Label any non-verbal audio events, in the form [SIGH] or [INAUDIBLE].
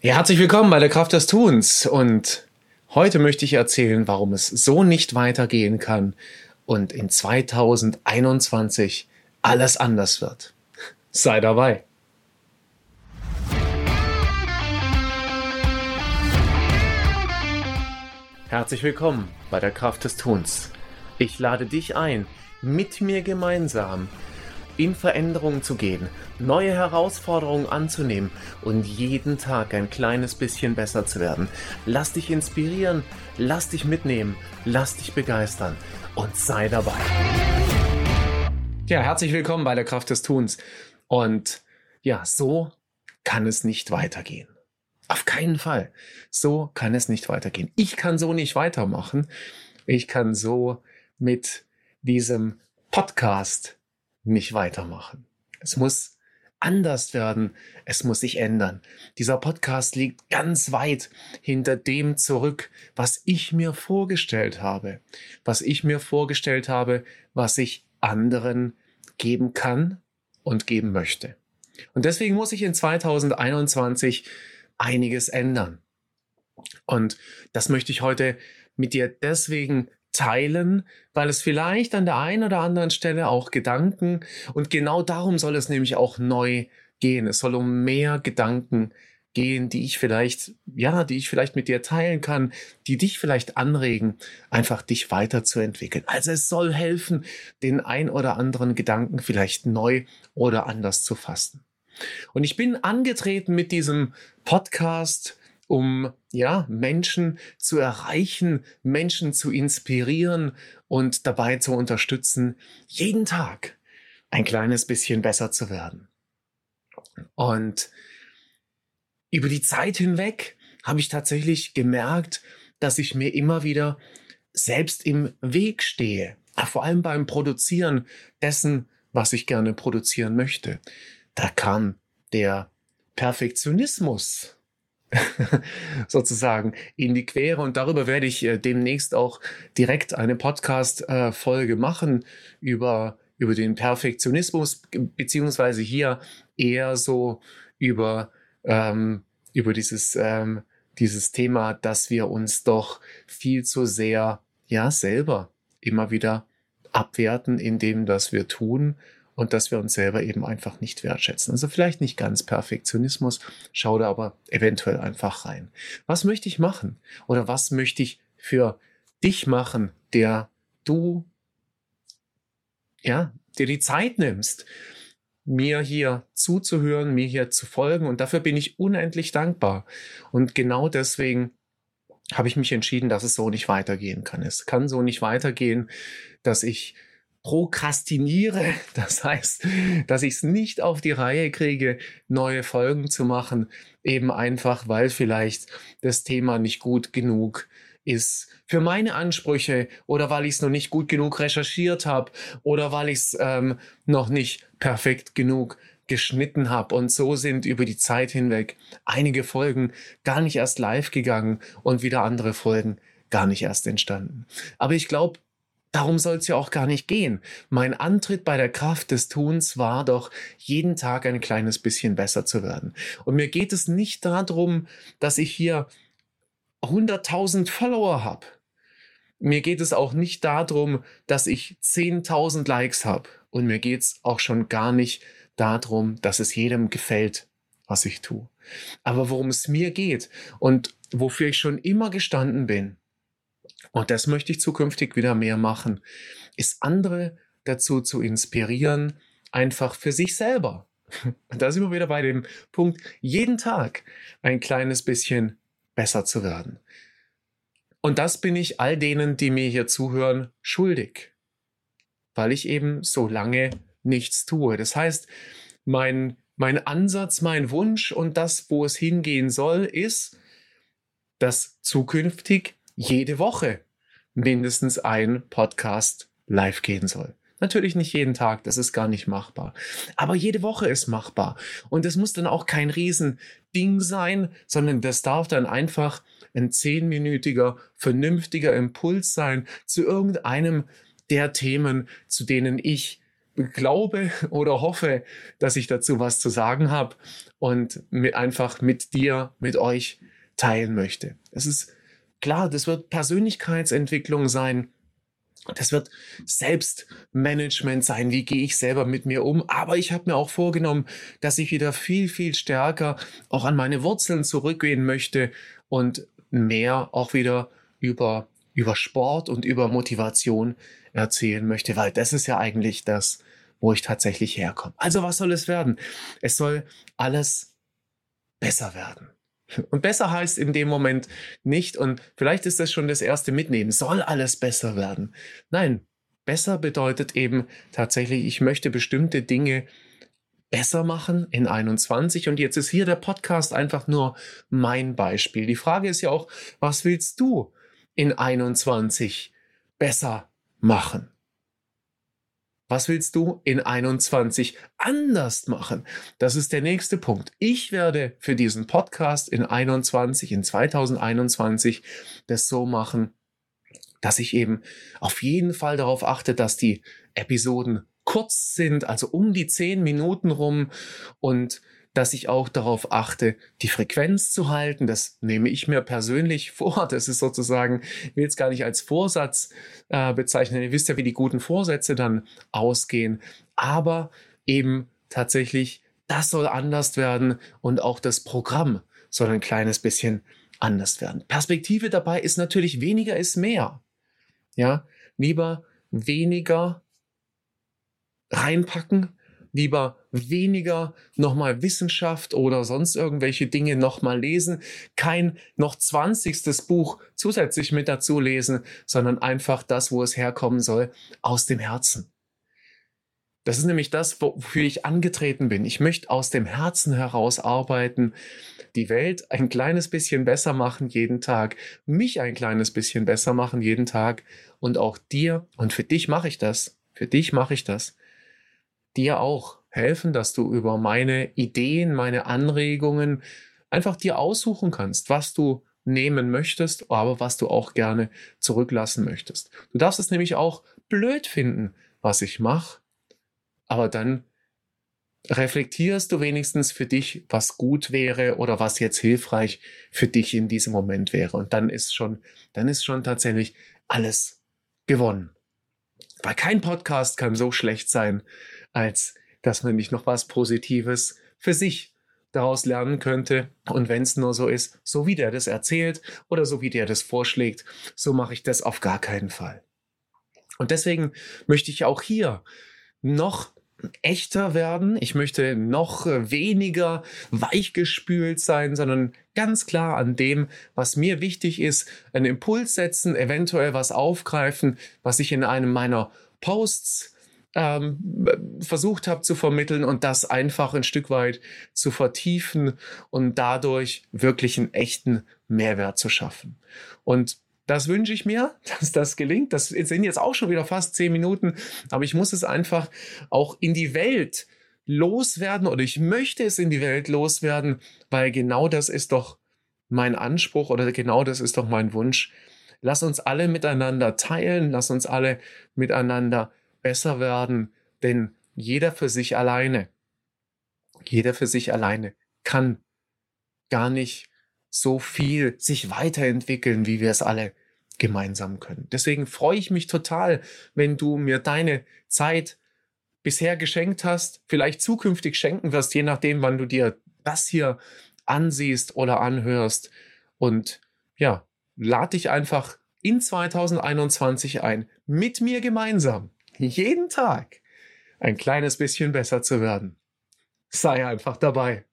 Ja, herzlich willkommen bei der Kraft des Tuns und heute möchte ich erzählen, warum es so nicht weitergehen kann und in 2021 alles anders wird. Sei dabei. Herzlich willkommen bei der Kraft des Tuns. Ich lade dich ein, mit mir gemeinsam in Veränderungen zu gehen, neue Herausforderungen anzunehmen und jeden Tag ein kleines bisschen besser zu werden. Lass dich inspirieren, lass dich mitnehmen, lass dich begeistern und sei dabei. Ja, herzlich willkommen bei der Kraft des Tuns. Und ja, so kann es nicht weitergehen. Auf keinen Fall. So kann es nicht weitergehen. Ich kann so nicht weitermachen. Ich kann so mit diesem Podcast nicht weitermachen. Es muss anders werden. Es muss sich ändern. Dieser Podcast liegt ganz weit hinter dem zurück, was ich mir vorgestellt habe. Was ich mir vorgestellt habe, was ich anderen geben kann und geben möchte. Und deswegen muss ich in 2021 einiges ändern. Und das möchte ich heute mit dir deswegen teilen, weil es vielleicht an der einen oder anderen Stelle auch Gedanken und genau darum soll es nämlich auch neu gehen. Es soll um mehr Gedanken gehen, die ich vielleicht, ja, die ich vielleicht mit dir teilen kann, die dich vielleicht anregen, einfach dich weiterzuentwickeln. Also es soll helfen, den ein oder anderen Gedanken vielleicht neu oder anders zu fassen. Und ich bin angetreten mit diesem Podcast um ja, Menschen zu erreichen, Menschen zu inspirieren und dabei zu unterstützen, jeden Tag ein kleines bisschen besser zu werden. Und über die Zeit hinweg habe ich tatsächlich gemerkt, dass ich mir immer wieder selbst im Weg stehe. Vor allem beim Produzieren dessen, was ich gerne produzieren möchte. Da kam der Perfektionismus [LAUGHS] sozusagen in die Quere. Und darüber werde ich äh, demnächst auch direkt eine Podcast-Folge äh, machen über, über den Perfektionismus, beziehungsweise hier eher so über, ähm, über dieses, ähm, dieses Thema, dass wir uns doch viel zu sehr, ja, selber immer wieder abwerten in dem, was wir tun und dass wir uns selber eben einfach nicht wertschätzen. Also vielleicht nicht ganz Perfektionismus, schau da aber eventuell einfach rein. Was möchte ich machen? Oder was möchte ich für dich machen, der du, ja, dir die Zeit nimmst, mir hier zuzuhören, mir hier zu folgen. Und dafür bin ich unendlich dankbar. Und genau deswegen habe ich mich entschieden, dass es so nicht weitergehen kann. Es kann so nicht weitergehen, dass ich prokrastiniere. [LAUGHS] Das heißt, dass ich es nicht auf die Reihe kriege, neue Folgen zu machen, eben einfach, weil vielleicht das Thema nicht gut genug ist für meine Ansprüche oder weil ich es noch nicht gut genug recherchiert habe oder weil ich es ähm, noch nicht perfekt genug geschnitten habe. Und so sind über die Zeit hinweg einige Folgen gar nicht erst live gegangen und wieder andere Folgen gar nicht erst entstanden. Aber ich glaube, Darum soll es ja auch gar nicht gehen. Mein Antritt bei der Kraft des Tuns war doch, jeden Tag ein kleines bisschen besser zu werden. Und mir geht es nicht darum, dass ich hier 100.000 Follower habe. Mir geht es auch nicht darum, dass ich 10.000 Likes habe. Und mir geht es auch schon gar nicht darum, dass es jedem gefällt, was ich tue. Aber worum es mir geht und wofür ich schon immer gestanden bin, und das möchte ich zukünftig wieder mehr machen, ist andere dazu zu inspirieren, einfach für sich selber. [LAUGHS] Da sind wir wieder bei dem Punkt, jeden Tag ein kleines bisschen besser zu werden. Und das bin ich all denen, die mir hier zuhören, schuldig, weil ich eben so lange nichts tue. Das heißt, mein, mein Ansatz, mein Wunsch und das, wo es hingehen soll, ist, dass zukünftig jede Woche mindestens ein Podcast live gehen soll. Natürlich nicht jeden Tag, das ist gar nicht machbar. Aber jede Woche ist machbar. Und es muss dann auch kein Riesending sein, sondern das darf dann einfach ein zehnminütiger, vernünftiger Impuls sein zu irgendeinem der Themen, zu denen ich glaube oder hoffe, dass ich dazu was zu sagen habe und mit, einfach mit dir, mit euch teilen möchte. Es ist klar, das wird Persönlichkeitsentwicklung sein. Das wird Selbstmanagement sein. Wie gehe ich selber mit mir um? Aber ich habe mir auch vorgenommen, dass ich wieder viel, viel stärker auch an meine Wurzeln zurückgehen möchte und mehr auch wieder über, über Sport und über Motivation erzählen möchte, weil das ist ja eigentlich das, wo ich tatsächlich herkomme. Also was soll es werden? Es soll alles besser werden. Und besser heißt in dem Moment nicht, und vielleicht ist das schon das erste Mitnehmen, soll alles besser werden. Nein, besser bedeutet eben tatsächlich, ich möchte bestimmte Dinge besser machen in 21. Und jetzt ist hier der Podcast einfach nur mein Beispiel. Die Frage ist ja auch, was willst du in 21 besser machen? Was willst du in 21 anders machen? Das ist der nächste Punkt. Ich werde für diesen Podcast in 21, in 2021 das so machen, dass ich eben auf jeden Fall darauf achte, dass die Episoden kurz sind, also um die zehn Minuten rum und dass ich auch darauf achte, die Frequenz zu halten. Das nehme ich mir persönlich [LAUGHS] vor. Das ist sozusagen, ich will es gar nicht als Vorsatz äh, bezeichnen. Ihr wisst ja, wie die guten Vorsätze dann ausgehen. Aber eben tatsächlich, das soll anders werden und auch das Programm soll ein kleines bisschen anders werden. Perspektive dabei ist natürlich weniger ist mehr. Ja, lieber weniger reinpacken, lieber weniger nochmal Wissenschaft oder sonst irgendwelche Dinge nochmal lesen, kein noch zwanzigstes Buch zusätzlich mit dazu lesen, sondern einfach das, wo es herkommen soll, aus dem Herzen. Das ist nämlich das, wofür ich angetreten bin. Ich möchte aus dem Herzen heraus arbeiten, die Welt ein kleines bisschen besser machen jeden Tag, mich ein kleines bisschen besser machen jeden Tag und auch dir. Und für dich mache ich das. Für dich mache ich das dir auch helfen, dass du über meine Ideen, meine Anregungen einfach dir aussuchen kannst, was du nehmen möchtest, aber was du auch gerne zurücklassen möchtest. Du darfst es nämlich auch blöd finden, was ich mache, aber dann reflektierst du wenigstens für dich, was gut wäre oder was jetzt hilfreich für dich in diesem Moment wäre. Und dann ist schon, dann ist schon tatsächlich alles gewonnen. Weil kein Podcast kann so schlecht sein, als dass man nicht noch was Positives für sich daraus lernen könnte. Und wenn es nur so ist, so wie der das erzählt oder so wie der das vorschlägt, so mache ich das auf gar keinen Fall. Und deswegen möchte ich auch hier noch echter werden. Ich möchte noch weniger weichgespült sein, sondern ganz klar an dem, was mir wichtig ist, einen Impuls setzen, eventuell was aufgreifen, was ich in einem meiner Posts ähm, versucht habe zu vermitteln und das einfach ein Stück weit zu vertiefen und dadurch wirklich einen echten Mehrwert zu schaffen. Und das wünsche ich mir, [LAUGHS] dass das gelingt. Das sind jetzt auch schon wieder fast zehn Minuten, aber ich muss es einfach auch in die Welt loswerden oder ich möchte es in die Welt loswerden, weil genau das ist doch mein Anspruch oder genau das ist doch mein Wunsch. Lass uns alle miteinander teilen, lass uns alle miteinander besser werden, denn jeder für sich alleine, jeder für sich alleine kann gar nicht so viel sich weiterentwickeln, wie wir es alle gemeinsam können. Deswegen freue ich mich total, wenn du mir deine Zeit bisher geschenkt hast, vielleicht zukünftig schenken wirst, je nachdem, wann du dir das hier ansiehst oder anhörst. Und ja, lade dich einfach in 2021 ein, mit mir gemeinsam jeden Tag ein kleines bisschen besser zu werden. Sei einfach dabei.